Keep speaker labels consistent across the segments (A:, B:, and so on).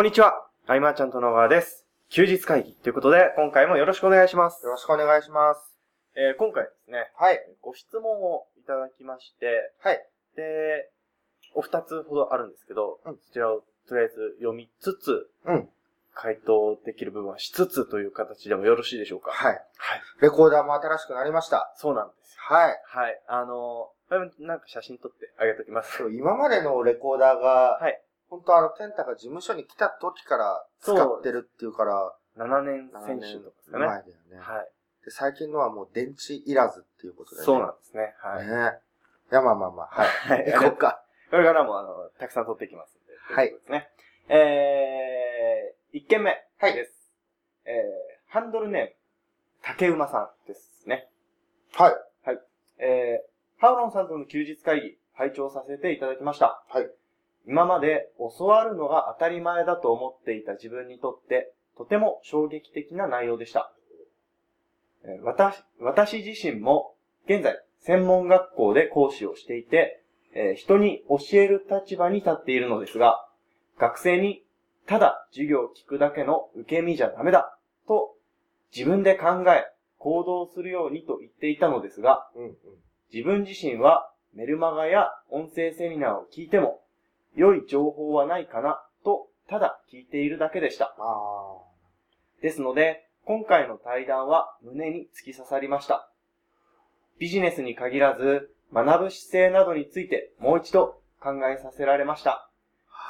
A: こんにちは。アイマーちゃんと野川です。休日会議ということで、今回もよろしくお願いします。
B: よろしくお願いします。
A: えー今回ですね、
B: はい。
A: ご質問をいただきまして、
B: はい。
A: で、お二つほどあるんですけど、
B: うん
A: そちらをとりあえず読みつつ、
B: うん。
A: 回答できる部分はしつつという形でもよろしいでしょうか？
B: はい。
A: はい。
B: レコーダーも新しくなりました。
A: そうなんですよ。
B: はい。
A: はい。あのなんか写真撮ってあげときます。
B: 今までのレコーダーが、
A: はい。
B: 本当あの、ケンタが事務所に来た時から使ってるっていうから、
A: 7年
B: 7
A: 選手とかですかね。
B: 前だよね。
A: はい。
B: で、最近のはもう電池いらずっていうことでね。
A: そうなんですね。はい。
B: ね。いや、まあまあまあ、はい。
A: はい。
B: 行こうか。
A: これからも、あの、たくさん撮っていきますんで。
B: はい
A: ですね。えー、1件目
B: はい
A: です。えー、ハンドルネーム、竹馬さんですね。
B: はい。
A: えー、ハウロンさんとの休日会議、拝聴させていただきました。
B: はい。
A: 今まで教わるのが当たり前だと思っていた自分にとって、とても衝撃的な内容でした。えー私、私自身も、現在、専門学校で講師をしていて、えー人に教える立場に立っているのですが、学生に、ただ授業を聞くだけの受け身じゃダメだ、と、自分で考え、行動するようにと言っていたのですが、
B: うんうん。
A: 自分自身はメルマガや音声セミナーを聞いても、良い情報はないかな、と、ただ聞いているだけでした。
B: あ
A: ですので、今回の対談は胸に突き刺さりました。ビジネスに限らず、学ぶ姿勢などについてもう一度考えさせられました。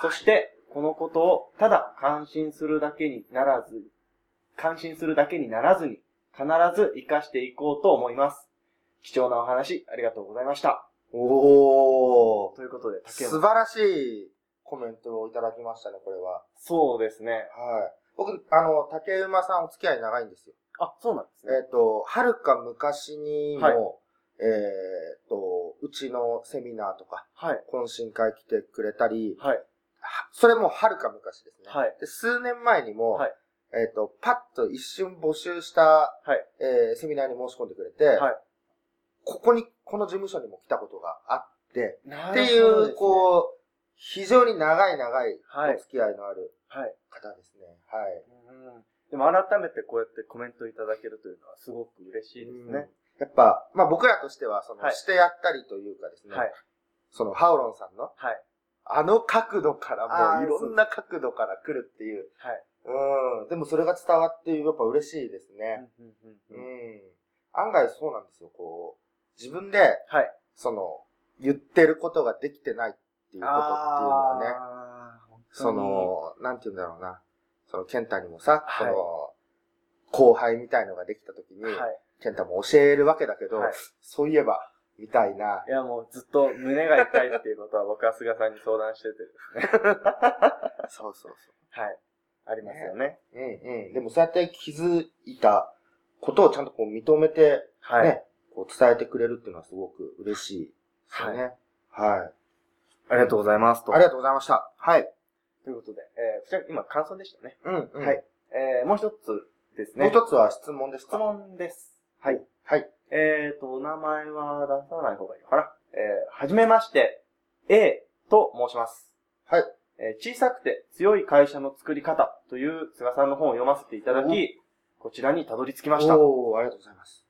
A: そして、このことをただ感心するだけにならず、感心するだけにならずに、必ず活かしていこうと思います。貴重なお話、ありがとうございました。
B: ー。おー。
A: ということで、竹
B: 素
A: 山。
B: 晴らしいコメントをいただきましたね、これは。
A: そうですね。
B: はい。僕、あの、竹馬さんお付き合い長いんですよ。
A: あ、そうなんですね。
B: えっ、と、はるか昔にも、
A: はい
B: えっ、と、うちのセミナーとか、
A: はい。
B: 懇親会来てくれたり、
A: はい。
B: はそれもはるか昔ですね。
A: はい
B: で数年前にも、
A: はい
B: えっ、と、パッと一瞬募集した、
A: はい
B: えーセミナーに申し込んでくれて、
A: はい
B: ここに、この事務所にも来たことがあって、
A: な
B: っていう、こう、非常に長い長い
A: はい
B: お付き合いのある
A: はい。
B: 方ですね。はい。
A: うんでも改めてこうやってコメントいただけるというのはすごく嬉しいですね。
B: やっぱ、まあ僕らとしては、その、
A: はい
B: してやったりというかですね、
A: はい。
B: その、ハウロンさんの、
A: はい。
B: あの角度からもういろんな角度から来るっていう。
A: はい。
B: うん。でもそれが伝わってやっぱ嬉しいですね。
A: うん。
B: 案外そうなんですよ。こう、自分で、
A: はい。
B: その、言ってることができてないっていうことっていうのはね、そ
A: に
B: の、なんて言うんだろうな。その、ケンタにもさ、
A: はい
B: その、後輩みたいのができた時に、
A: はい。
B: ケンタも教えるわけだけど、
A: はい
B: そういえば、みたいな。
A: いやもうずっと胸が痛いっていうことは僕は菅さんに相談しててですね。
B: そうそう
A: はい。ありますよね。
B: そう。うんうん。でもそうやって気づいたことをちゃんとこう認めて、
A: はい。
B: ね、こう伝えてくれるっていうのはすごく嬉しいですよね。はい。
A: ありがとうございますと。
B: ありがとうございました。はい。
A: ということで、えー、こちら今感想でしたね。
B: うん、うん。
A: はい。えー、もう一つですね。
B: もう一つは質問です
A: 質
B: か
A: 問です。はい。
B: はい。
A: えーと、お名前は出さない方がいいのかな？えー、はじめまして、A と申します。
B: はい。
A: えー小さくて強い会社の作り方という菅さんの本を読ませていただき、こちらにたどり着きました。
B: おー、ありがとうございます。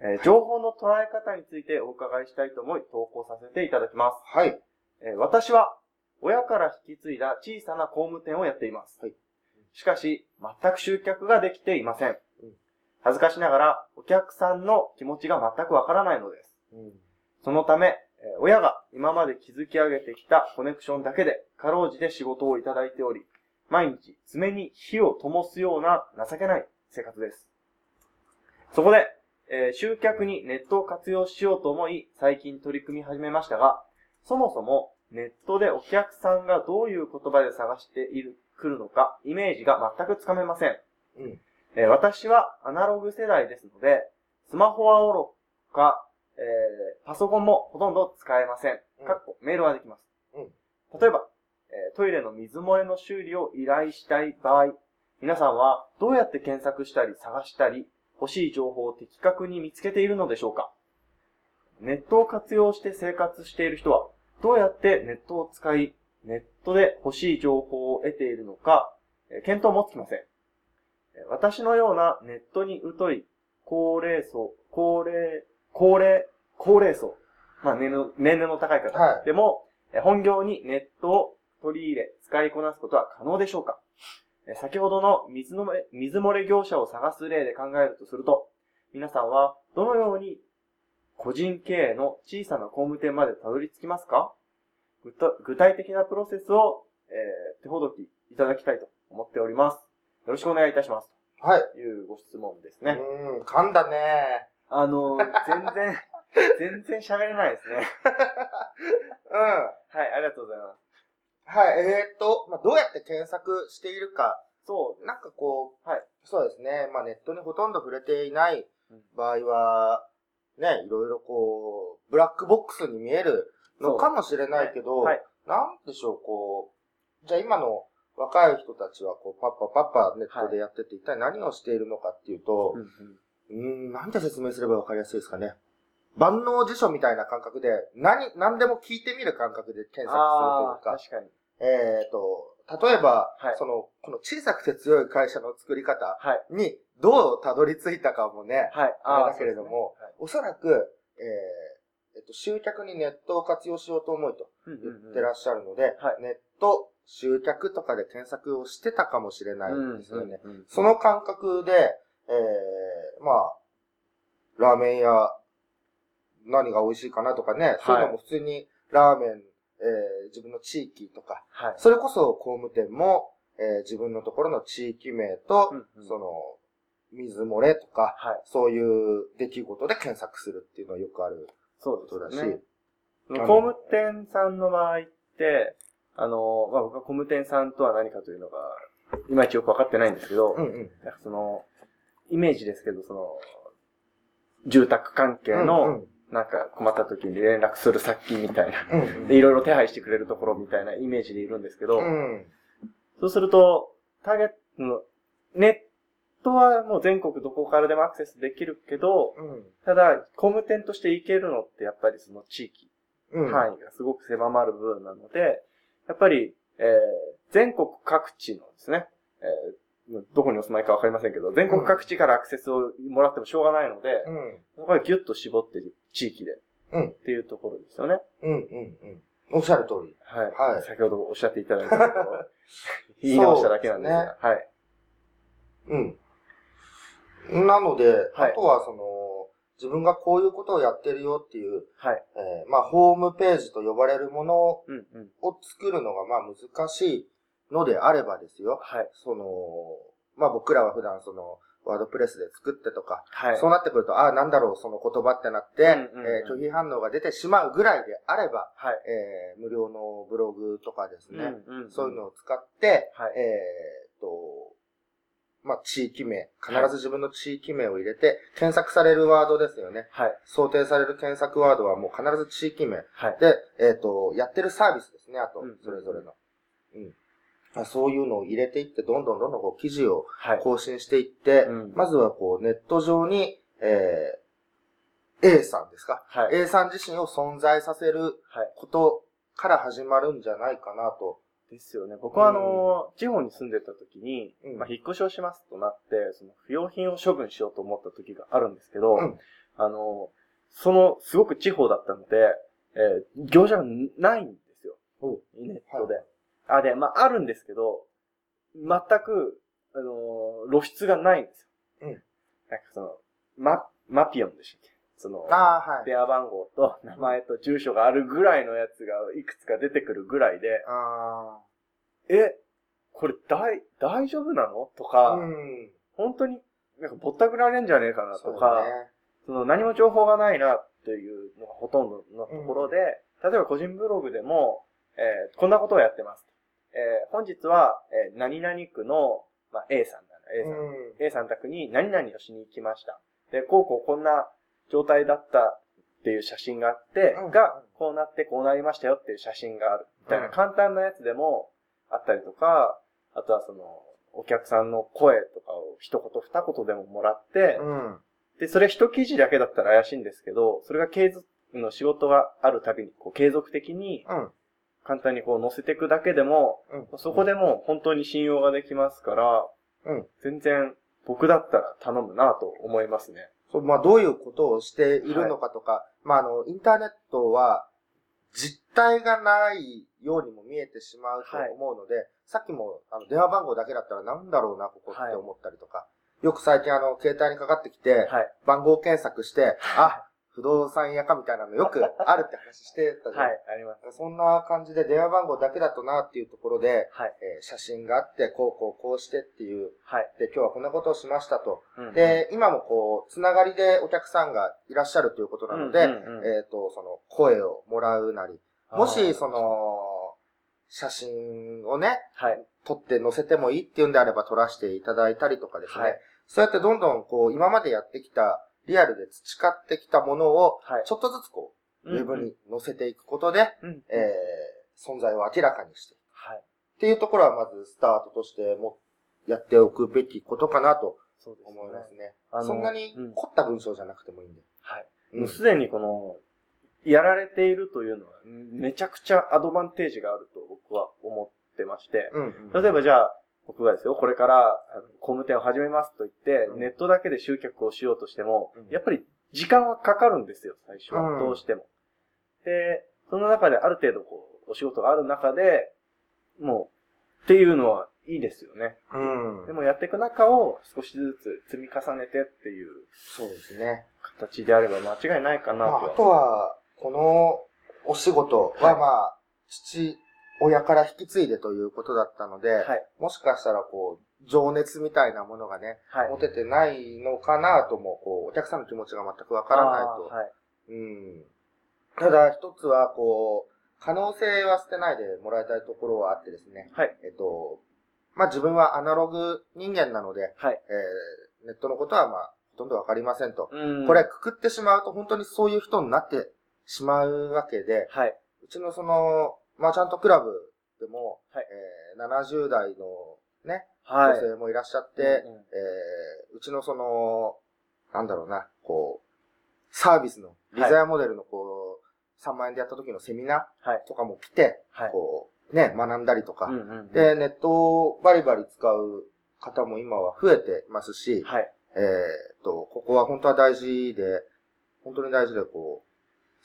A: えー情報の捉え方についてお伺いしたいと思い投稿させていただきます。
B: はい。
A: えー私は親から引き継いだ小さな工務店をやっています。
B: はい
A: しかし、全く集客ができていません。
B: うん
A: 恥ずかしながら、お客さんの気持ちが全くわからないのです。
B: うん。
A: そのため、えー親が今まで築き上げてきたコネクションだけで、かろうじて仕事をいただいており、毎日爪に火を灯すような情けない生活です。そこで、えー集客にネットを活用しようと思い、最近取り組み始めましたが、そもそもネットでお客さんがどういう言葉で探している、来るのか、イメージが全くつかめません。
B: うん。
A: えー私はアナログ世代ですので、スマホはおろか、えーパソコンもほとんど使えませんかっこメールはできます。
B: うん
A: 例えば、えートイレの水漏れの修理を依頼したい場合、皆さんはどうやって検索したり探したり、欲しい情報を的確に見つけているのでしょうか？ネットを活用して生活している人は、どうやってネットを使い、ネットで欲しい情報を得ているのか、えー見当もつきません。えー私のようなネットに疎い高齢層、高齢、高齢、高齢層、まあ年齢の年齢の高い方
B: はい。
A: でも、えー本業にネットを取り入れ、使いこなすことは可能でしょうか？えー先ほどの水のめ水漏れ業者を探す例で考えるとすると、皆さんはどのように個人経営の小さな工務店までたどり着きますか？具体的なプロセスを、えー手ほどきいただきたいと思っております。よろしくお願いいたします。
B: はい。
A: というご質問ですね。
B: うん、噛んだね。
A: あの、全然、全然喋れないですね。
B: うん。
A: はい、ありがとうございます。
B: はい、えーっと、まあ、どうやって検索しているか。
A: そう
B: なんかこう、
A: はい
B: そうですね。まあ、ネットにほとんど触れていない
A: うん
B: 場合は、ね、いろいろこう、ブラックボックスに見えるのかもしれないけど、
A: はい。
B: なんでしょう、こう、じゃあ今の若い人たちは、こう、パッパパッパネットでやってて、一体何をしているのかっていうと
A: うん、
B: なんて説明すればわかりやすいですかね。万能辞書みたいな感覚で、何、何でも聞いてみる感覚で検索するというか、
A: 確かに。
B: えっ、と、例えば、
A: はい。
B: その、この小さくて強い会社の作り方
A: はい。
B: にどうたどり着いたかもね、
A: はい。
B: あれだけれども
A: そうですね。
B: おそらく、えーえっと、集客にネットを活用しようと思いと
A: はい
B: 言ってらっしゃるので、
A: はい。
B: ネット、集客とかで検索をしてたかもしれないんですよね。
A: うんうんうん
B: その感覚で、えー、まあ、ラーメン屋、何が美味しいかなとかね、そういうのも普通にラーメン、えー、自分の地域とか、
A: はい。
B: それこそ工務店も、えー自分のところの地域名と、
A: うんうん
B: その、水漏れとか、
A: はい。
B: そういう出来事で検索するっていうのはよくある
A: そう
B: ことだし、
A: ですね。
B: の
A: 工務店さんの場合って、あの、まあ、僕は工務店さんとは何かというのが、いまいちよくわかってないんですけど、
B: うんうん。
A: その、イメージですけど、その、住宅関係
B: うん
A: の、なんか困った時に連絡する先みたいな。
B: うんうん。
A: で、いろいろ手配してくれるところみたいなイメージでいるんですけど、
B: うん。
A: そうすると、ターゲットの、ネットはもう全国どこからでもアクセスできるけど、
B: うん。
A: ただ、工務店として行けるのってやっぱりその地域、
B: うん。
A: 範囲がすごく狭まる部分なので、やっぱり、えー全国各地のですね、えーどこにお住まいかわかりませんけど、全国各地からアクセスをもらってもしょうがないので、
B: うん。
A: そこはギュッと絞って地域で、
B: うん
A: っていうところですよね。
B: うん。うん。うん。おっしゃる通り。
A: はい。
B: はい
A: 先ほどおっしゃっていただいたところ、言い直しただけなんですが、
B: そうです
A: はい。
B: うん。なので、
A: はい
B: あとはその、自分がこういうことをやってるよっていう、
A: はい。
B: えーまあ、ホームページと呼ばれるもの。を作るのが、まあ、難しいのであればですよ。
A: はい。
B: その、まあ、僕らは普段その、ワードプレスで作ってとか、
A: はい。
B: そうなってくると、ああ、なんだろう、その言葉ってなって、
A: うんうんうん
B: えー拒否反応が出てしまうぐらいであれば、
A: はい。
B: えー無料のブログとかですね、
A: うんうん
B: そういうのを使って、
A: はい
B: えーっと、まあ、地域名、必ず自分の地域名を入れて、検索されるワードですよね。
A: はい。
B: 想定される検索ワードはもう必ず地域名。
A: はい。
B: で、えーっと、やってるサービスですね、あと
A: うん、
B: それぞれの。うん。まあそういうのを入れていって、どんどんどんどんこう記事を
A: はい。
B: 更新していって、
A: うん
B: まずはこうネット上に、えー、A さんですか、
A: はい。
B: ?A さん自身を存在させる
A: はい。
B: ことから始まるんじゃないかなと。
A: ですよね。僕はあの、地方に住んでた時に、
B: うん
A: まあ、引っ越しをしますとなって、その不要品を処分しようと思った時があるんですけど、
B: うん
A: あの、その、すごく地方だったので、えー業者がないんですよ。ネットで。あ、で、まあ、あるんですけど、全く、あの、露出がないんですよ。
B: うん
A: なんかその、マ、マピオンでしたっけ？その、
B: ああ、はい。
A: 電話番号と名前と住所があるぐらいのやつがいくつか出てくるぐらいで、
B: あ
A: え、これ大、大丈夫なの？と
B: あ。
A: か、
B: うん。
A: 本当になんかぼったくられんじゃねえかなとか、
B: ね。
A: その何も情報がないなっていうのがほとんどのところで、例えば個人ブログでも、えーこんなことをやってます。えー本日は、えー何々区の、まあ、A さんなら A さん、
B: うん。
A: A さん宅に何々をしに行きました。で、こうこうこんな状態だったっていう写真があって、
B: うん
A: が、こうなってこうなりましたよっていう写真がある。みたいな
B: うん
A: 簡単なやつでもあったりとか、あとはその、お客さんの声とかを一言二言でももらって、
B: うん。
A: で、それ一記事だけだったら怪しいんですけど、それが継続の仕事があるたびに、こう継続的に
B: うん。
A: 簡単にこう載せていくだけでも、
B: うん。
A: そこでもう本当に信用ができますから、
B: うん。
A: 全然僕だったら頼むなと思いますね。
B: そう、まあ、どういうことをしているのかとか、まあ、あの、インターネットは、実体がないようにも見えてしまうと思うので、さっきも、あの、電話番号だけだったらなんだろうな、ここって思ったりとか、よく最近あの、携帯にかかってきて、
A: はい。
B: 番号検索して、あ、不動産屋かみたいなのよくあるって話してたじゃん。
A: はい、あります。
B: そんな感じで電話番号だけだとなっていうところで、
A: はい。
B: えー写真があって、こうこうこうしてっていう、
A: はい。
B: で、今日はこんなことをしましたと。
A: うん、
B: で、今もこう、つながりでお客さんがいらっしゃるということなので、
A: うんうんうん
B: えっ、と、その、声をもらうなり、もし、その、写真をね、
A: はい。
B: 撮って載せてもいいっていうんであれば撮らせていただいたりとかですね、
A: はい
B: そうやってどんどんこう、今までやってきた、リアルで培ってきたものを、
A: はい。
B: ちょっとずつこう、ウェブ
A: うん
B: に載せていくことで。えー、存在を明らかにしていく。
A: はい。
B: っていうところはまずスタートとしてもやっておくべきことかなと。思いますね。そんなに
A: うん
B: 凝った文章じゃなくてもいいんで。
A: はい。
B: うん
A: もうすでにこの、やられているというのは、めちゃくちゃアドバンテージがあると僕は思ってまして、
B: うん。
A: 例えばじゃあ、僕がですよ、これから工務店を始めますと言って、
B: うん
A: ネットだけで集客をしようとしても、
B: うん
A: やっぱり時間はかかるんですよ、最初は。
B: うん
A: どうしても。で、その中である程度こう、お仕事がある中で、もう、っていうのはいいですよね。
B: うん。
A: でもやっていく中を少しずつ積み重ねてっていう
B: そうですね。
A: 形であれば間違いないかな
B: まあ、あ
A: とは。
B: とは、このお仕事は
A: はい
B: まあ、父親から引き継いでということだったので、
A: はい。
B: もしかしたらこう、情熱みたいなものがね、
A: はい。
B: 持ててないのかなとも、こう、お客さんの気持ちが全くわからないと。
A: はい。
B: うん。ただ、一つは、こう、可能性は捨てないでもらいたいところはあってですね。
A: はい。
B: えっと、まあ、自分はアナログ人間なので、
A: はい。
B: えー、ネットのことはまあ、ほとんどわかりませんと。
A: うん
B: これ、、くくってしまうと本当にそういう人になってしまうわけで、
A: はい。
B: うちのその、マーチャントクラブでも、
A: はい
B: えー、70代のね、
A: はい。
B: 女性もいらっしゃって、
A: うんうん
B: えー、うちのその、なんだろうな、こう、サービスの、リザヤモデルのこう、3万円でやった時のセミナ
A: はい。
B: ーとかも来て、
A: はい。
B: こう、ね、学んだりとか、
A: うんうんうん、
B: で、ネットをバリバリ使う方も今は増えてますし、
A: はい。
B: えーっと、ここは本当は大事で、本当に大事で、こう、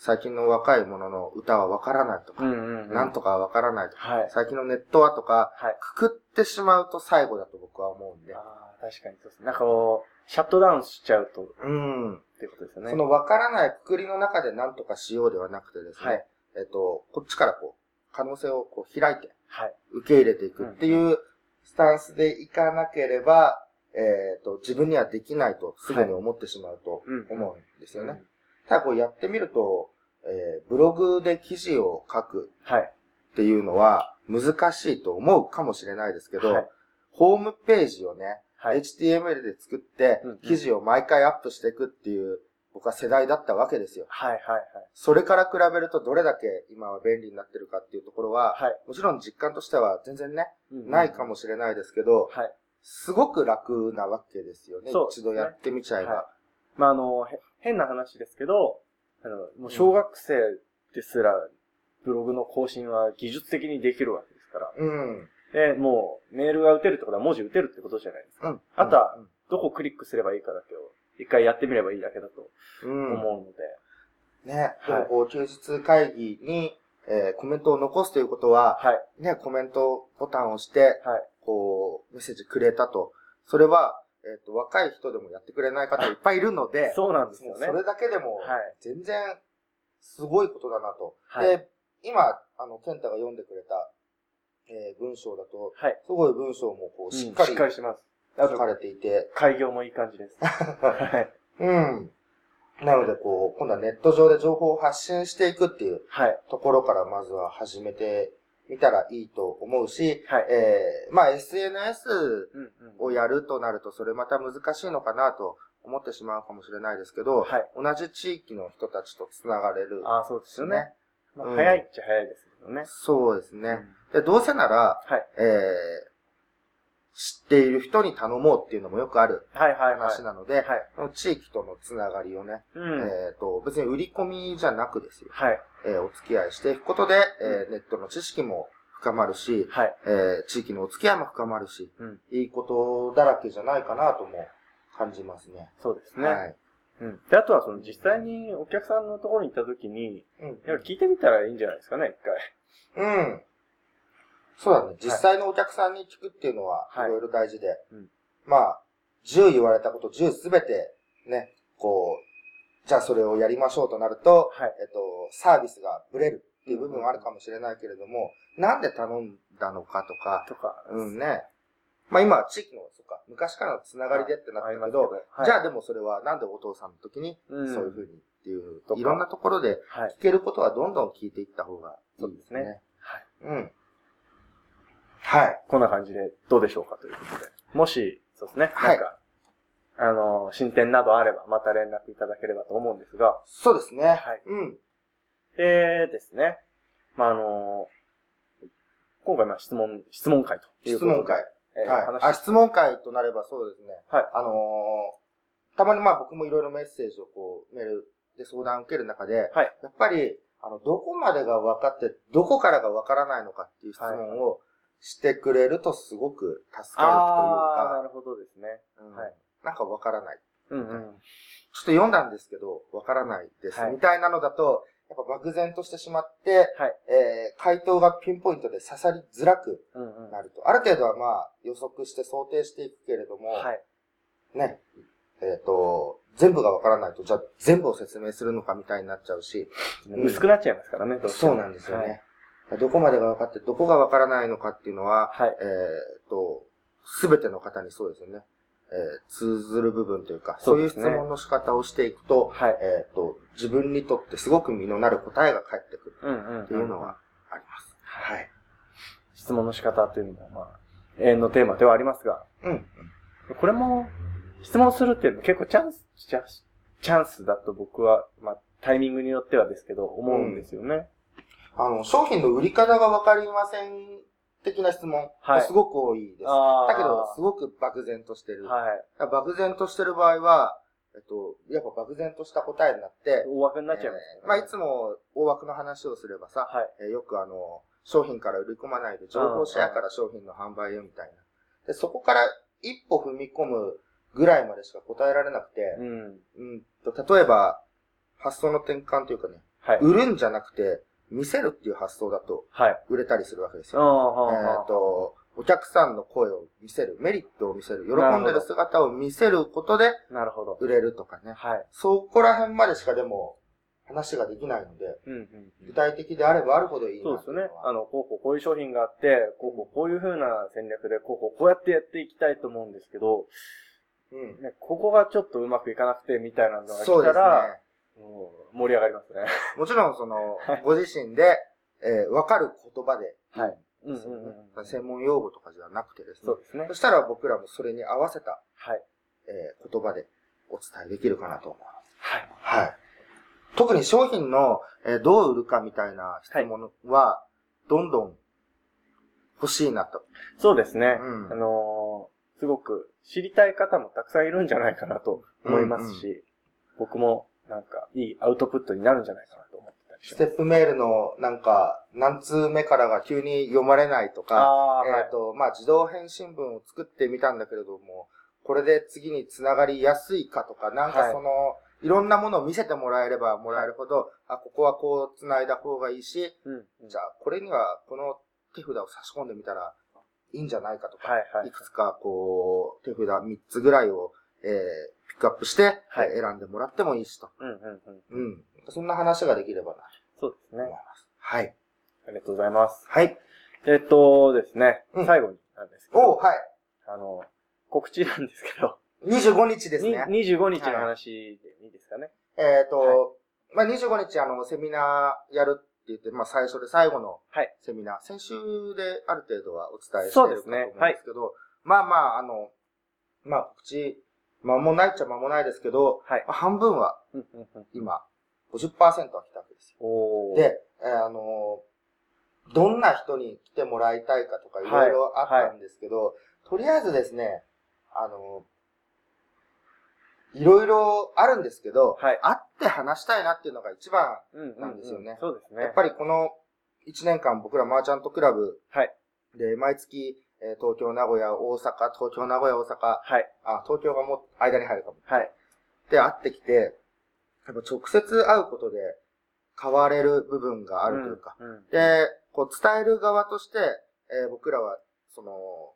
B: 最近の若い者の歌はわからないとか。なんとかわからないとか、
A: はい。
B: 最近のネットはとか、
A: はい。
B: くくってしまうと最後だと僕は思うんで。
A: ああ、確かにそうですね。なんかこう、シャットダウンしちゃうと、っ
B: うん。
A: ていうことですよね。
B: そのわからないくくりの中で何とかしようではなくてですね、
A: はい
B: えっと、こっちからこう、可能性をこう開いて、
A: はい。
B: 受け入れていくっていうスタンスでいかなければ、えっと、自分にはできないとすぐに思ってしまうと
A: うん
B: 思うんですよね。
A: うん
B: ただこうやってみると、えーブログで記事を書く
A: はい。
B: っていうのは難しいと思うかもしれないですけど、
A: はい
B: ホームページをね、
A: はい。
B: HTML で作って記事を毎回アップしていくっていう、僕は世代だったわけですよ。
A: はい。はい。はい。
B: それから比べるとどれだけ今は便利になってるかっていうところは、
A: はい。
B: もちろん実感としては全然ね、
A: うんうん
B: ないかもしれないですけど、
A: はい。
B: すごく楽なわけですよね。
A: ね
B: 一度やってみちゃえば。
A: はいまあ、あの、へ変な話ですけど、あの、もう小学生ですら、ブログの更新は技術的にできるわけですから。
B: うん。
A: で、もう、メールが打てるってことは文字打てるってことじゃないですか。
B: うん。
A: あとはどこをクリックすればいいかだけを、一回やってみればいいだけだと
B: うん、
A: 思うので。
B: ね、で
A: はい
B: もこう、休日会議に、えーコメントを残すということは、
A: はい。
B: ね、コメントボタンを押して、
A: はい。
B: こう、メッセージくれたと。それは、えっ、と、若い人でもやってくれない方いっぱいいるので、
A: そうなんですよね。
B: それだけでも
A: はい、
B: 全然、すごいことだなと。
A: はい。
B: で、今、あの、ケンタが読んでくれた、えー文章だと、
A: はい。
B: すごい文章もこう、しっ
A: うん
B: かり
A: しっかりします。
B: 書かれていて、
A: 開業もいい感じです。はい。
B: うん。なので、こう、今度はネット上で情報を発信していくっていう
A: はい。
B: ところからまずは始めてみたらいいと思うし、
A: はい。
B: えー、まあ SNS
A: うんうん。
B: をやるとなるとそれまた難しいのかなと思ってしまうかもしれないですけど、
A: はい。
B: 同じ地域の人たちとつながれる。
A: ああ、そうですよね。まあ
B: うん
A: 早いっちゃ早いですけどね。
B: そうですね。
A: うん
B: で、どうせなら、
A: はい。
B: えー、知っている人に頼もうっていうのもよくある
A: はいはいはい。
B: 話なので、
A: はい。
B: 地域とのつながりをね、
A: うん。
B: えっ、と、別に売り込みじゃなくですよ。
A: はい。
B: えーお付き合いしていくことで、えーネットの知識も深まるし、
A: はい。
B: えー地域のお付き合いも深まるし、
A: うん。
B: いいことだらけじゃないかなとも感じますね。
A: そうですね。
B: はい。
A: うん。で、あとはその実際にお客さんのところに行った時に、
B: うん
A: いや聞いてみたらいいんじゃないですかね、一回。
B: うん。そうだね。実際のお客さんに聞くっていうのは、
A: はい
B: いろいろ大事で。
A: うん
B: まあ、10言われたこと10すべて、ね、こう、じゃあそれをやりましょうとなると、
A: はい。
B: えっと、サービスがブレるっていう部分はあるかもしれないけれども、なんで頼んだのかとか、
A: とか。
B: うんね。まあ今、地域の、そっか、昔からのつながりでってなったけど、
A: はい
B: じゃあでもそれはなんでお父さんの時に、
A: うん
B: そういうふうにっていういろんなところで
A: はい。
B: 聞けることはどんどん聞いていった方がいいですね。
A: そうですねはい。
B: うん。はい。
A: こんな感じでどうでしょうかということで。もし、そうですね。
B: はい
A: あの、進展などあれば、また連絡いただければと思うんですが、
B: そうですね。
A: はい
B: うん。
A: でですね。まあ、あの、今回、まあ、質問、質問会ということで。
B: 質問会。
A: えー
B: はい。
A: 話
B: あ、質問会となればそうですね。
A: はい。
B: あのーたまにまあ僕もいろいろメッセージをこう、メールで相談を受ける中で、
A: はい
B: やっぱり、あの、どこまでが分かって、どこからが分からないのかっていう質問をしてくれるとすごく助かるという
A: ああ、な
B: か、
A: るほどですね。
B: うん
A: はい
B: なんか分からない。
A: うんうん。
B: ちょっと読んだんですけど、分からないです。
A: はい
B: みたいなのだと、やっぱ漠然としてしまって、
A: はい。
B: えー、回答がピンポイントで刺さりづらく
A: うんうん。
B: なると。ある程度はまあ予測して想定していくけれども、
A: はい。
B: ね、えっ、と、全部がわからないと、じゃあ全部を説明するのかみたいになっちゃうし、うん
A: 薄くなっちゃいますからね、
B: そうなんですよね。どこまでが分かって、どこがわからないのかっていうのは、
A: はい。はい。
B: えっ、と、すべての方にそうですよね。えー通ずる部分というか、そうういう質問の仕方をしていくと、
A: はい。
B: えっ、と、自分にとってすごく身のなる答えが返ってくる
A: うんうん。
B: っていうのはあります。はい。
A: 質問の仕方というのも、まあ、永遠のテーマではありますが、
B: うん。
A: これも、質問するっていうのは結構チャンス、チャンス、チャンスだと僕は、まあ、タイミングによってはですけど、思うんですよね。
B: あの、商品の売り方がわかりません的な質問
A: はい
B: がすごく多いです。
A: あ
B: だけど、すごく漠然としてる。
A: はい。
B: 漠然としてる場合は、えっと、やっぱ漠然とした答えになって、
A: 大枠になっちゃいます、
B: えーまあ、いつも大枠の話をすればさ、
A: はい。
B: えーよくあの、商品から売り込まないで、情報シェアから商品の販売へみたいな。で、そこから一歩踏み込むぐらいまでしか答えられなくて、
A: うん。
B: うんと、例えば、発想の転換というかね、
A: はい。
B: 売るんじゃなくて、見せるっていう発想だと
A: はい。
B: 売れたりするわけです
A: あ
B: よ。
A: あ、
B: えっ、
A: は
B: と、お客さんの声を見せる、メリットを見せる、喜んで
A: なる
B: 姿を見せることで
A: あ、なるほど。
B: 売れるとかね。
A: はい。
B: そこら辺までしかでも話ができないので、
A: うんうん。
B: 具体的であればあるほどいいな
A: そうですよねあの、こうこうこういう商品があって、こうこうこういう風な戦略で、こうこうこうやってやっていきたいと思うんですけど、
B: うん。
A: ね、ここがちょっとうまくいかなくてみたいなのが
B: そうですね。
A: 来たら、もう盛り上がりますね。
B: もちろんその
A: はい、
B: ご自身で、えーわかる言葉で、
A: はい。うん。
B: 専門用語とかじゃなくてですね
A: そう。ですね
B: そ。したら僕らもそれに合わせた、
A: はい。
B: えー言葉でお伝えできるかなと思います。
A: はい。
B: はい。特に商品の、えーどう売るかみたいな質問は、どんどん欲しいなと。
A: そうですね。
B: うん
A: あのーすごく知りたい方もたくさんいるんじゃないかなと思いますし、僕もなんかいいアウトプットになるんじゃないかなと思ってたりし
B: ス
A: ます。
B: テップメールのなんか、何通目からが急に読まれないとか、
A: ああー、はい
B: えっ、。と、まあ、自動返信文を作ってみたんだけれども、これで次につながりやすいかとか、なん
A: はい
B: かその、い、ろんなものを見せてもらえればもらえるほど、あ、ここはこう繋いだ方がいいし、
A: うん。
B: じゃあ、これにはこの手札を差し込んでみたらいいんじゃないかとか、
A: はいはい
B: い。くつかこう、手札3つぐらいを、えー、ピックアップして、
A: はい
B: えー選んでもらってもいいしと。
A: うんうんうん。
B: うん。そんな話ができればな、
A: そうですね。
B: はい。
A: ありがとうございます。
B: はい。
A: えっとですね、
B: うん
A: 最後になんですけど、
B: おはい。
A: あの、告知なんですけど、
B: 25日です
A: に
B: ね。
A: 25日の話でいいですかね。
B: えっ、と、
A: は
B: まあ、25日あの、セミナーやるって言って、まあ、最初で最後の
A: はい
B: セミナー、先週である程度はお伝えして
A: そう
B: るかと思うん
A: ですね
B: ですけど、まあまあ、あの、まあ、告知、間もないっちゃ間もないですけど、
A: はい。
B: まあ、半分は
A: うんうんうん。
B: 今、50%は来たわけですよ。で、えーあのどんな人に来てもらいたいかとかいろいろあったんですけど、とりあえずですね、あの、いろいろあるんですけど、
A: はい。
B: 会って話したいなっていうのが一番、
A: うん
B: なんですよね。
A: そうですね。
B: やっぱりこの1年間僕らマーチャントクラブ
A: はい。
B: で毎月、えー東京、名古屋、大阪、東京、名古屋、大阪、
A: はい。
B: あ、東京がもう間に入るかも。
A: はい。
B: で、会ってきて、やっぱ直接会うことで変われる部分があるというか、
A: うん。うん
B: で、こう伝える側として、えー僕らは、その、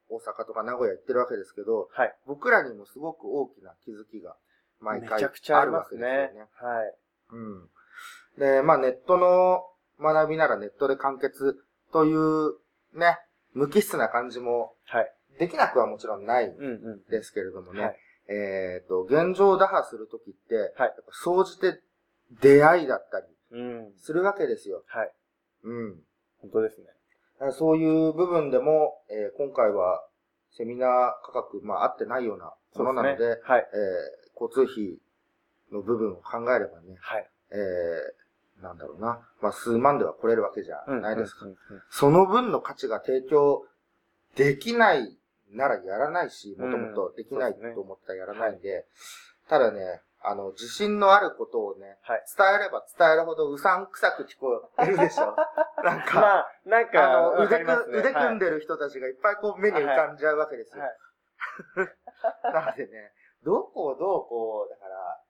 B: 大阪とか名古屋行ってるわけですけど、
A: はい。
B: 僕らにもすごく大きな気づきが毎回
A: めちゃくちゃあ
B: あるわ
A: りますね。
B: けですよね。
A: はい。
B: うん。で、まあネットの学びならネットで完結というね、無機質な感じも
A: はい。
B: できなくはもちろんないん。ですけれどもね、
A: はい。
B: えっ、と、現状打破するときって、
A: はい
B: やっぱ総じて出会いだったり
A: うん。
B: するわけですよ。
A: はい。
B: うん。
A: 本当ですね。
B: そういう部分でも、えー今回はセミナー価格、まあ合ってないようなものなので、
A: そうすねはい。
B: えー交通費の部分を考えればね、
A: はい。
B: えーなんだろうな、まあ数万では来れるわけじゃないですか。その分の価値が提供できないならやらないし、もともとできないと思ったらやらないんで、ただね、あの、自信のあることをね、
A: はい。
B: 伝えれば伝えるほどうさんくさく聞こえるでしょ。なんか、
A: まあ、なんか、
B: あの、腕く、腕組んでる人たちがいっぱいこう目に浮かんじゃうわけですよ。
A: はい。
B: なのでね、どこをどうこう、だから、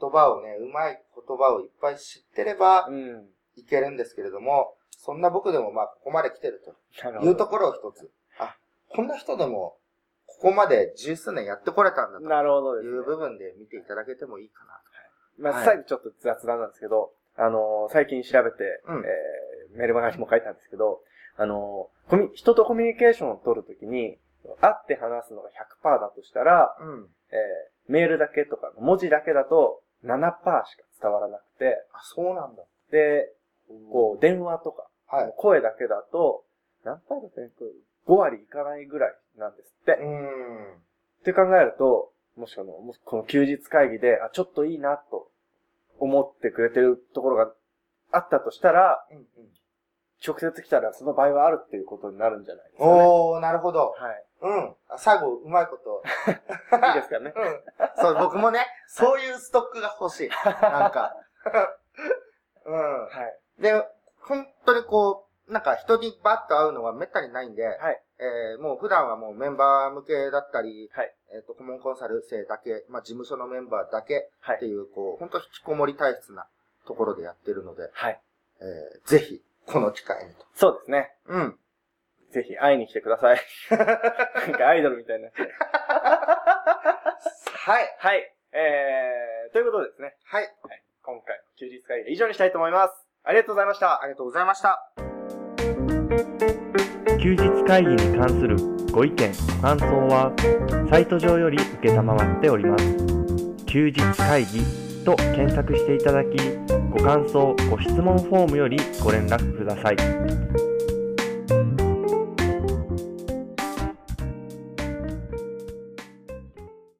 B: 言葉をね、うまい言葉をいっぱい知ってれば
A: うん。
B: いけるんですけれども、そんな僕でもまあここまで来て
A: る
B: というところを一つ。あ、こんな人でも、ここまで十数年やってこれたんだと
A: なるほどです、ね。
B: いう部分で見ていただけてもいいかな
A: まあ、
B: はい
A: 最後ちょっと雑談なんですけど、あのー最近調べて、
B: うん
A: えーメルマガにも書いたんですけど、あのーコミ人とコミュニケーションを取るときに、会って話すのが100%だとしたら、
B: と。うん。
A: えーメールだけとか、文字だけだと7%しか伝わらなくて、
B: あ、そうなんだ。
A: で、こう、電話とか、
B: はい。
A: 声だけだと、何パーだったね ?5 割いかないぐらいなんですって。
B: うーん。
A: って考えると、もしこの、もしこの休日会議で、あ、ちょっといいなと思ってくれてるところがあったとしたら、
B: うんうん。
A: 直接来たらその場合はあるっていうことになるんじゃないですかね。
B: おー、なるほど。
A: はい。
B: うん。あ最後、うまいこと。
A: いいですかね。
B: うん。そう、僕もね、そういうストックが欲しい。なんか。う
A: はい。
B: ん。で、本当にこう、なんか人にバッと会うのはめったにないんで、
A: はい。
B: えーもう普段はもうメンバー向けだったり、
A: はい。
B: えっ、と、顧問コンサル生だけ、まあ事務所のメンバーだけ
A: はい。
B: っていう、こう、本当引きこもり体質なところでやってるので、
A: はい。
B: えーぜひ、この機会にと。
A: そうですね。
B: うん。
A: ぜひ会いに来てください。なんかアイドルみたいになって。
B: はい。
A: はい。えー、ということでですね。
B: はい。
A: はい。今回の休日会議以上にしたいと思います。ありがとうございました。
B: ありがとうございました。
A: 休日会議に関するご意見、ご感想は、サイト上より受けたまわっております。休日会議と検索していただき、ご感想、ご質問フォームよりご連絡ください。